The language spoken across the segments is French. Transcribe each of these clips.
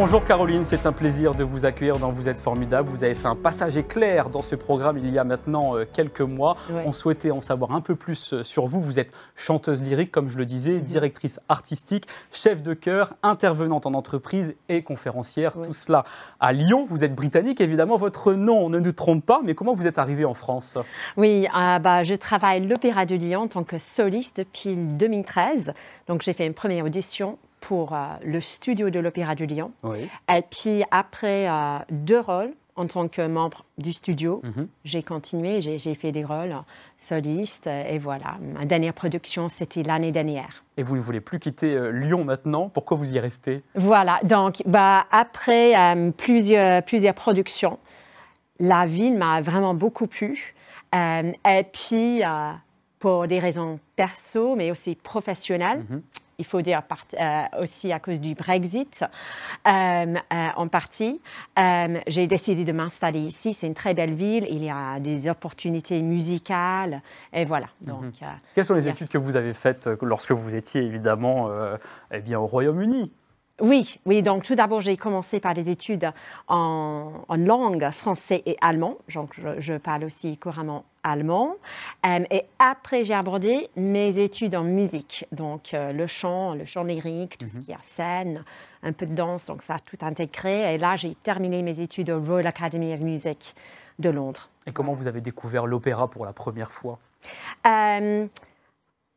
Bonjour Caroline, c'est un plaisir de vous accueillir dans Vous êtes formidable. Vous avez fait un passage éclair dans ce programme il y a maintenant euh, quelques mois. On souhaitait en savoir un peu plus euh, sur vous. Vous êtes chanteuse lyrique, comme je le disais, mhm. directrice artistique, chef de chœur, intervenante en entreprise et conférencière. Tout cela à Lyon. Vous êtes britannique, évidemment. Votre nom ne nous trompe pas, mais comment vous êtes arrivée en France? Oui, euh, bah, je travaille l'Opéra de Lyon en tant que soliste depuis 2013. Donc j'ai fait une première audition pour euh, le studio de l'Opéra de Lyon. Et puis après euh, deux rôles en tant que membre du studio, mhm. j'ai continué, j'ai fait des rôles solistes et voilà. Ma dernière production, c'était l'année dernière. Et vous ne voulez plus quitter euh, Lyon maintenant? Pourquoi vous y restez? Voilà, donc bah, après plusieurs, plusieurs productions, la ville m'a vraiment beaucoup plu. et puis, pour des raisons perso, mais aussi professionnelles, mhm il faut dire euh, aussi à cause du Brexit euh, euh, en partie. j'ai décidé de m'installer ici. C'est une très belle ville. Il y a des opportunités musicales. Et voilà. Mhm. Donc, Quelles sont les études que vous avez faites lorsque vous étiez évidemment eh bien, au Royaume-Uni? Oui, oui. Donc, tout d'abord, j'ai commencé par des études en, langue français et allemand. Donc, je, parle aussi couramment allemand. Euh, et après, j'ai abordé mes études en musique. Donc, euh, le chant, le chant lyrique, tout ce mhm. qui est scène, un peu de danse. Donc, ça a tout intégré. Et là, j'ai terminé mes études au Royal Academy of Music de Londres. Et comment vous avez découvert l'opéra pour la première fois? Euh,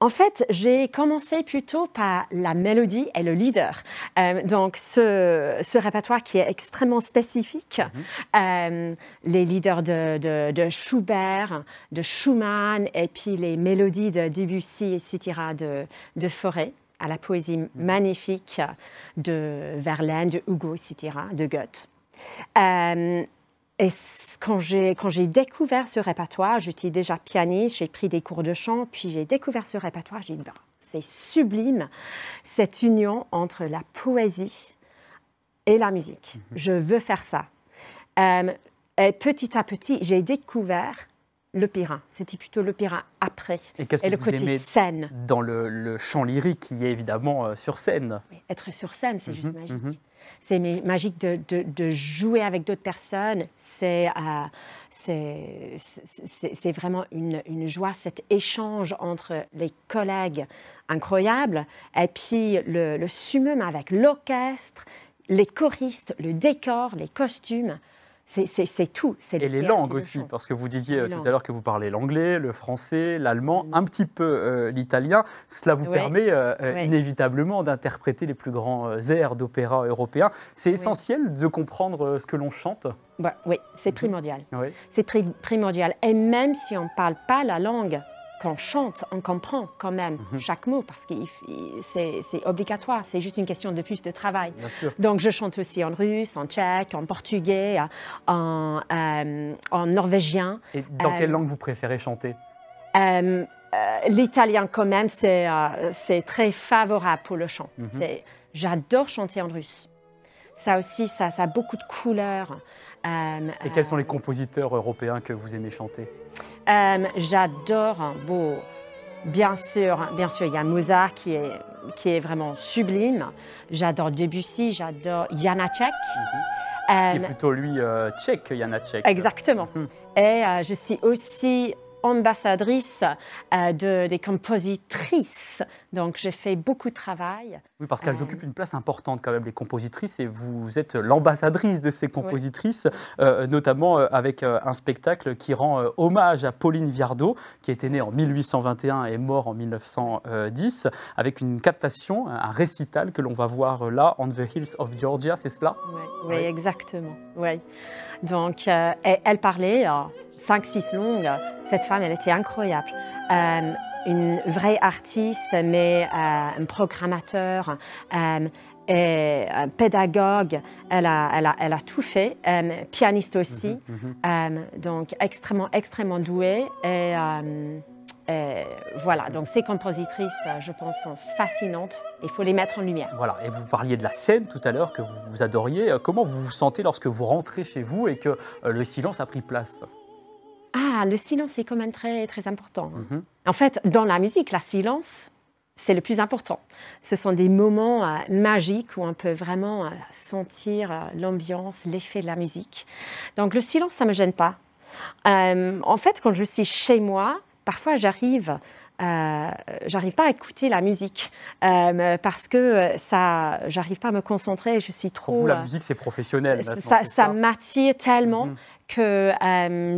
en fait, j'ai commencé plutôt par la mélodie et le leader. Euh, donc, ce, répertoire qui est extrêmement spécifique, mhm. euh, les leaders de, Schubert, de Schumann, et puis les mélodies de Debussy, etc., de, de Forêt, à la poésie magnifique de Verlaine, de Hugo, etc., de Goethe. Euh, et quand j'ai, quand j'ai découvert ce répertoire, j'étais déjà pianiste, j'ai pris des cours de chant, puis j'ai découvert ce répertoire, j'ai dit, bah, c'est sublime, cette union entre la poésie et la musique. Mhm. Je veux faire ça. Euh, et petit à petit, j'ai découvert l'opéra. C'était plutôt l'opéra après. Et qu'est-ce que le vous côté aimez scène Dans le, chant lyrique qui est évidemment euh, sur scène? être sur scène, c'est juste mhm, magique. Mhm c'est magique de, jouer avec d'autres personnes. C'est euh, vraiment une, une, joie, cet échange entre les collègues incroyable, et puis le, le summum avec l'orchestre, les choristes, le décor, les costumes. C'est tout. Et les langues aussi, parce que vous disiez euh, tout à l'heure que vous parlez l'anglais, le français, l'allemand, un petit peu euh, l'italien. Cela vous permet euh, inévitablement d'interpréter les plus grands airs d'opéra européens. C'est essentiel de comprendre ce que l'on chante? Bah, Oui, c'est primordial. C'est primordial. Et même si on ne parle pas la langue, quand on chante, on comprend quand même mhm. chaque mot parce que c'est obligatoire. C'est juste une question de plus de travail. Donc, je chante aussi en russe, en tchèque, en portugais, en, euh, en norvégien. Et dans quelle euh, langue vous préférez chanter? euh, L'italien, quand même, c'est très favorable pour le chant. Mhm. J'adore chanter en russe. Ça aussi, ça, ça a beaucoup de couleurs. Et quels sont les compositeurs européens que vous aimez chanter? Euh, j'adore, bon, bien sûr, bien sûr, il y a Mozart qui est, qui est vraiment sublime. J'adore Debussy, j'adore Janacek. Mm qui est euh, plutôt lui euh, tchèque, Janacek. Exactement. Mhm. Et je suis aussi ambassadrice euh, de, des compositrices. Donc, j'ai fait beaucoup de travail. Oui, parce qu'elles euh, occupent une place importante quand même, les compositrices, et vous êtes l'ambassadrice de ces compositrices, euh, notamment avec un spectacle qui rend hommage à Pauline Viardot, qui était née en 1821 et mort en 1910, avec une captation, un récital que l'on va voir là, On the Hills of Georgia, c'est cela? Oui, exactement. Oui. Donc, elle parlait 5-6 longues. Cette femme, elle était incroyable. Euh, une vraie artiste, mais euh, un programmateur. Euh, et un pédagogue, elle a, elle a, elle a tout fait, pianiste aussi, mhm, mhm. donc extrêmement, extrêmement douée. Et, voilà, donc ces compositrices, je pense, sont fascinantes. Il faut les mettre en lumière. Voilà, et vous parliez de la scène tout à l'heure que vous adoriez. Comment vous vous sentez lorsque vous rentrez chez vous et que le silence a pris place? Ah, le silence est quand même très, très important. Mhm. En fait, dans la musique, la silence, c'est le plus important. Ce sont des moments euh, magiques où on peut vraiment euh, sentir euh, l'ambiance, l'effet de la musique. Donc le silence, ça ne me gêne pas. en fait, quand je suis chez moi, parfois j'arrive euh, j'arrive pas à écouter la musique euh, parce que ça, j'arrive pas à me concentrer. Je suis trop. Pour vous, la euh, musique, c'est professionnel. ça, ça, m'attire tellement mhm. que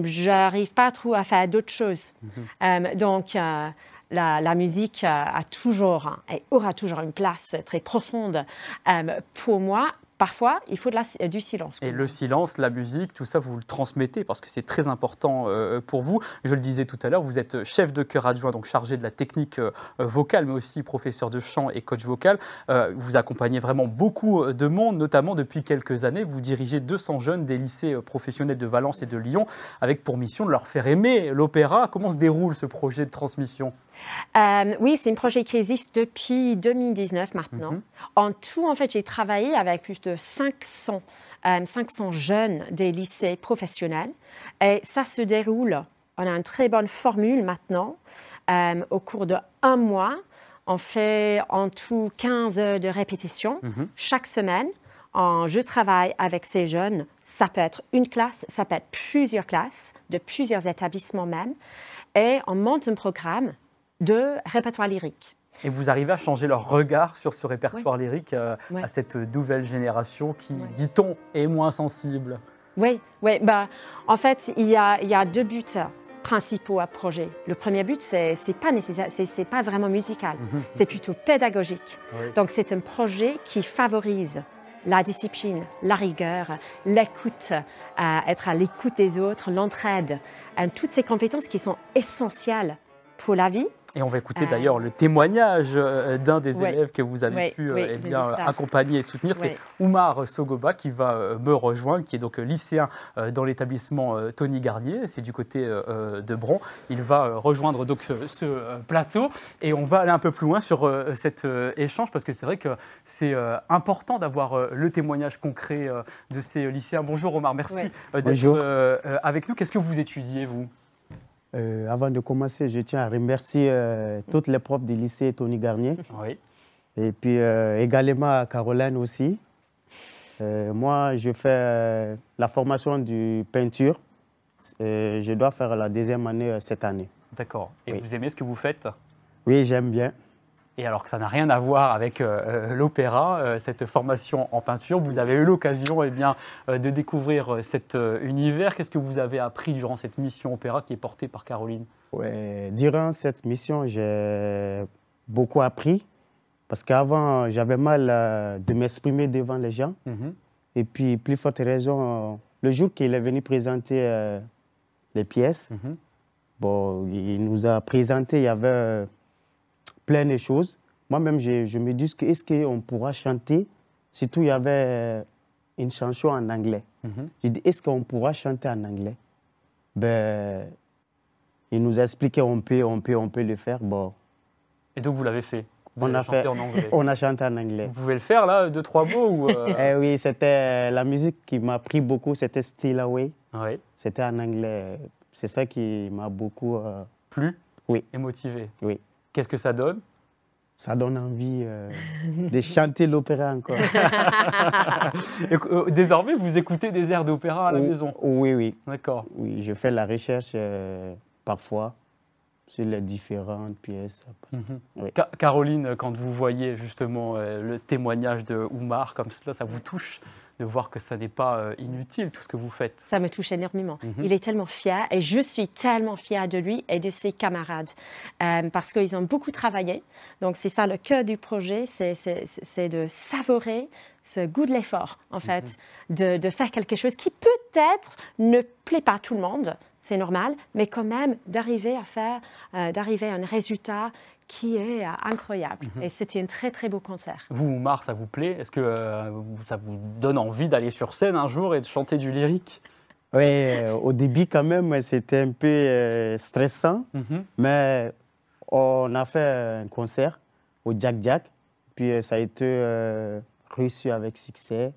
j'arrive pas trop à faire d'autres choses. Mhm. donc. La, musique a toujours et aura toujours une place très profonde pour moi parfois, il faut de du silence. Et le silence, la musique, tout ça, vous le transmettez parce que c'est très important euh, pour vous. Je le disais tout à l'heure, vous êtes chef de chœur adjoint, donc chargé de la technique euh, vocale, mais aussi professeur de chant et coach vocal. Euh, vous accompagnez vraiment beaucoup de monde, notamment depuis quelques années. Vous dirigez 200 jeunes des lycées professionnels de Valence et de Lyon, avec pour mission de leur faire aimer l'opéra. Comment se déroule ce projet de transmission? Euh, oui, c'est un projet qui existe depuis 2019 maintenant. Mhm. En tout, en fait, j'ai travaillé avec plus de 500, 500 euh, jeunes des lycées professionnels. Et ça se déroule, on a une très bonne formule maintenant. Euh, au cours de un mois, on fait en tout 15 heures de répétition mhm. chaque semaine. je travaille avec ces jeunes. Ça peut être une classe, ça peut être plusieurs classes, de plusieurs établissements même. Et on monte un programme de répertoire lyrique. Et vous arrivez à changer leur regard sur ce répertoire lyrique euh, à cette nouvelle génération qui, dit-on, est moins sensible Oui, oui. Bah, en fait, il y a, il y a deux buts principaux à projet. Le premier but, c'est n'est pas nécessaire, c'est pas vraiment musical, mhm. c'est plutôt pédagogique. Donc c'est un projet qui favorise la discipline, la rigueur, l'écoute, euh, être à l'écoute des autres, l'entraide, euh, toutes ces compétences qui sont essentielles pour la vie et on va écouter d'ailleurs le témoignage euh, d'un des élèves que vous avez pu euh, eh bien, accompagner et soutenir. C'est Oumar Sogoba qui va euh, me rejoindre, qui est donc lycéen dans l'établissement Tony Garnier, c'est du côté de Bron. Il va rejoindre donc ce, plateau. Et on va aller un peu plus loin sur cet échange parce que c'est vrai que c'est important d'avoir le témoignage concret de ces lycéens. Bonjour Omar, merci d'être avec nous. Qu'est-ce que vous étudiez, vous? Euh, avant de commencer, je tiens à remercier euh, toutes les profs du lycée Tony Garnier. Oui. Et puis euh, également à Caroline aussi. moi, je fais la formation du peinture. je dois faire la deuxième année cette année. D'accord. Et vous aimez ce que vous faites? Oui, j'aime bien. Et alors que ça n'a rien à voir avec euh, euh, l'opéra, euh, cette formation en peinture, vous avez eu l'occasion eh bien, de découvrir cet univers. Qu'est-ce que vous avez appris durant cette mission opéra qui est portée par Caroline? Ouais, Durant cette mission, j'ai beaucoup appris parce qu'avant, j'avais mal de m'exprimer devant les gens. Mhm. Et puis, plus forte raison, le jour qu'il est venu présenter les pièces, mhm. bon, il nous a présenté, il y avait plein de choses. Moi-même, je, je, me dis, est-ce qu'on pourra chanter, surtout il y avait une chanson en anglais. Mhm. Je dis, est-ce qu'on pourra chanter en anglais? Ben, Il nous a expliqué, on peut, on peut, on peut le faire. Bon. Et donc vous l'avez fait on a, fait, en anglais. on a chanté en anglais. Vous pouvez le faire là, deux, trois mots ou euh? eh Oui, c'était la musique qui m'a pris beaucoup, c'était Still Away. Oui. C'était en anglais. C'est ça qui m'a beaucoup... Euh... Plu Oui. Et motivé Oui. Qu'est-ce que ça donne? Ça donne envie euh, de chanter l'opéra encore. Euh, désormais, vous écoutez des airs d'opéra à la maison? Oui, oui. D'accord. Oui, je fais la recherche euh, parfois sur les différentes pièces. Mhm. Caroline, quand vous voyez justement le témoignage de Oumar comme cela, ça vous touche? De voir que ça n'est pas euh, inutile tout ce que vous faites. Ça me touche énormément. Mhm. Il est tellement fier et je suis tellement fière de lui et de ses camarades euh, parce qu'ils ont beaucoup travaillé. Donc c'est ça le cœur du projet, c'est de savourer ce goût de l'effort en fait, mhm. de, de, faire quelque chose qui peut-être ne plaît pas à tout le monde, c'est normal, mais quand même d'arriver à faire, euh, d'arriver à un résultat qui est euh, incroyable. Mhm. Et c'était un très très beau concert. Vous, Oumar, ça vous plaît? Est-ce que euh, ça vous donne envie d'aller sur scène un jour et de chanter du lyrique? Oui, au début quand même, c'était un peu stressant, mhm. mais On a fait un concert au Jack Jack, puis ça a été reçu avec succès.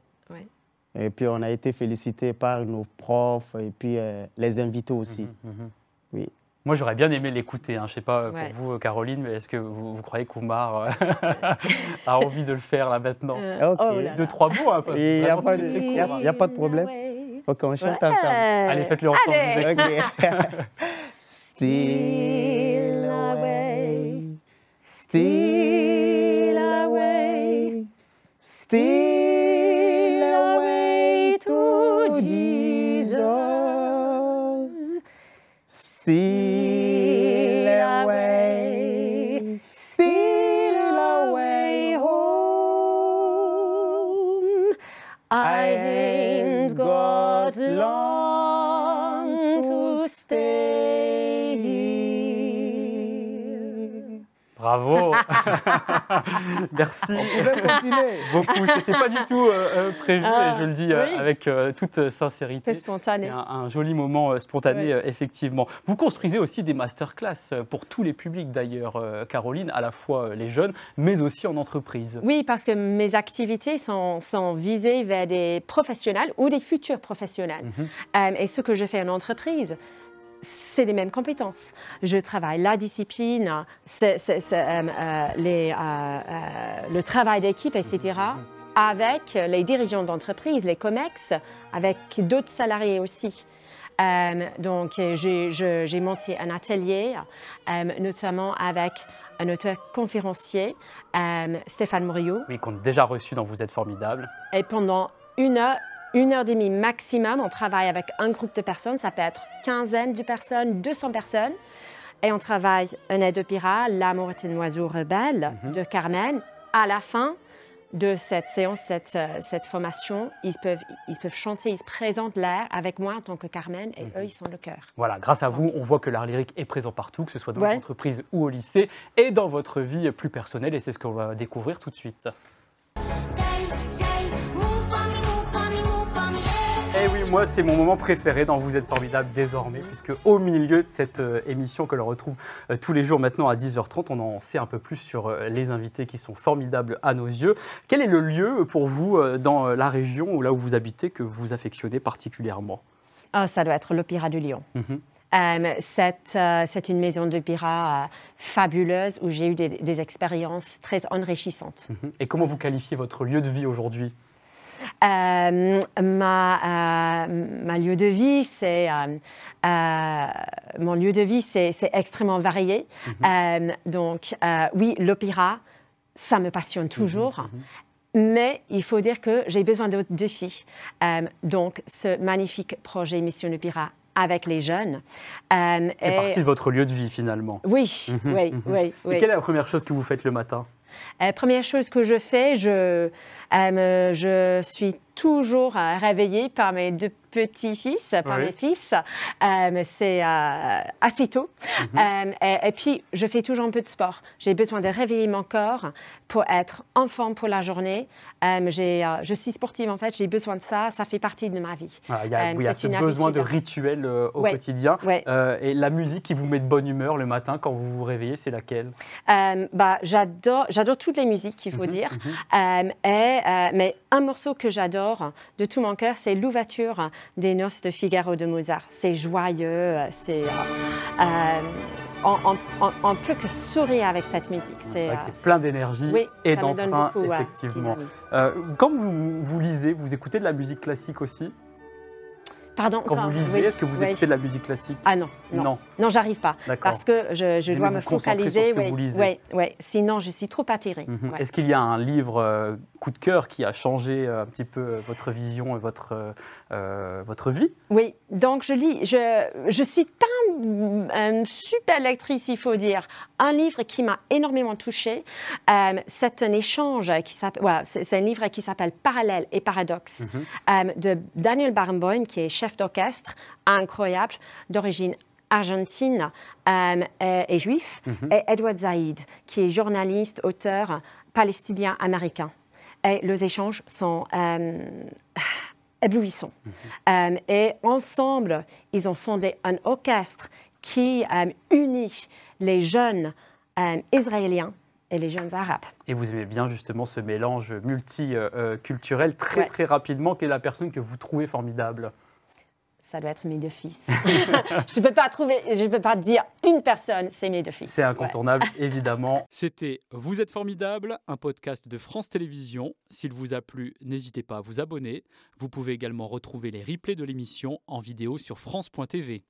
Et puis on a été félicité par nos profs et puis les invités aussi. Mhm. Oui. Moi, j'aurais bien aimé l'écouter. Hein. Je ne sais pas pour vous, Caroline, mais est-ce que vous, croyez qu'Oumar euh, a envie de le faire là maintenant euh, oh Deux, trois mots. Hein, Il n'y a, pas de problème. Ok, on chante ensemble. Allez, faites-le ensemble. Still away, still away, still away to Jesus. Still Bravo Merci beaucoup. C'était pas du tout euh, euh, prévu et je le dis euh, avec toute sincérité. C'est spontané. C'est un, joli moment spontané, effectivement. Vous construisez aussi des masterclass pour tous les publics d'ailleurs, Caroline, à la fois les jeunes, mais aussi en entreprise. Oui, parce que mes activités sont, sont visées vers des professionnels ou des futurs professionnels. Mhm. et ce que je fais en entreprise, c'est les mêmes compétences. Je travaille la discipline, euh, euh, les, euh, le travail d'équipe, etc., avec les dirigeants d'entreprise, les COMEX, avec d'autres salariés aussi. donc, j'ai monté un atelier, notamment avec un auteur conférencier, Stéphane Morio. Oui, qu'on a déjà reçu dans Vous êtes formidable. Et pendant une heure, une heure et demie maximum. On travaille avec un groupe de personnes, ça peut être quinzaine de personnes, 200 personnes. Et on travaille Un aide opéra, L'amour est un oiseau rebelle mhm. de Carmen. À la fin de cette séance, cette, euh, cette, formation, ils peuvent, ils peuvent chanter, ils se présentent l'air avec moi en tant que Carmen et mhm. eux, ils sont le cœur. Voilà, grâce à vous, on voit que l'art lyrique est présent partout, que ce soit dans l'entreprise ou au lycée et dans votre vie plus personnelle. Et c'est ce qu'on va découvrir tout de suite. Moi, c'est mon moment préféré dans Vous êtes formidable désormais, puisque au milieu de cette euh, émission que l'on retrouve euh, tous les jours maintenant à 10h30, on en sait un peu plus sur euh, les invités qui sont formidables à nos yeux. Quel est le lieu pour vous dans la région ou là où vous habitez que vous affectionnez particulièrement? Oh, Ça doit être l'Opéra de Lyon. Mhm. c'est une maison d'opéra fabuleuse où j'ai eu des, expériences très enrichissantes. Mhm. Et comment vous qualifiez votre lieu de vie aujourd'hui? Euh, ma, euh, ma, lieu de vie, c'est euh, mon lieu de vie, c'est extrêmement varié. Mhm. donc oui, l'opéra, ça me passionne toujours. Mhm, mhm. Mais il faut dire que j'ai besoin d'autres défis. donc, ce magnifique projet Mission Opéra avec les jeunes. c'est partie de votre lieu de vie finalement. Oui, oui, oui, Et quelle est la première chose que vous faites le matin? Première chose que je fais, je, je suis toujours réveillée par mes deux petits-fils, par mes fils. Euh, c'est euh, assez tôt. Mhm. Euh, et, puis, je fais toujours un peu de sport. J'ai besoin de réveiller mon corps pour être en forme pour la journée. je suis sportive, en fait. J'ai besoin de ça. Ça fait partie de ma vie. il y a, oui, ce besoin de rituel au quotidien. et la musique qui vous met de bonne humeur le matin quand vous vous réveillez, c'est laquelle? Bah, J'adore toutes les musiques, il faut mhm, dire. Mhm. et, mais un morceau que j'adore de tout mon cœur, c'est l'ouverture des noces de Figaro de Mozart. C'est joyeux, c'est. Euh, euh, on, ne peut que sourire avec cette musique. C'est euh, plein d'énergie et d'entrain, effectivement. quand vous, vous lisez, vous écoutez de la musique classique aussi? Pardon Quand vous lisez, est-ce que vous écoutez de la musique classique? Ah non, non. Non, j'arrive pas. Parce que je, dois me focaliser. Oui, oui, sinon je suis trop attirée. Mhm. Est-ce qu'il y a un livre coup de cœur qui a changé un petit peu votre vision et votre euh, votre vie? Oui, donc je lis, je ne suis pas une super lectrice, il faut dire. Un livre qui m'a énormément touchée, euh, c'est un échange qui s'appelle, c'est un livre qui s'appelle Parallèle et Paradoxe mhm. euh, de Daniel Barenboim, qui est chef d'orchestre incroyable, d'origine argentine et, juif, mhm. et Edward Zaïd, qui est journaliste, auteur palestinien américain. Et les échanges sont éblouissant. Euh, et ensemble, ils ont fondé un orchestre qui euh, unit les jeunes israéliens et les jeunes arabes. Et vous aimez bien justement ce mélange multiculturel très très rapidement. Quelle est la personne que vous trouvez formidable? Ça doit être mes deux fils. je ne peux pas trouver, je peux pas dire une personne, c'est mes deux fils. C'est incontournable, évidemment. C'était Vous êtes formidable, un podcast de France Télévisions. S'il vous a plu, n'hésitez pas à vous abonner. Vous pouvez également retrouver les replays de l'émission en vidéo sur France.tv.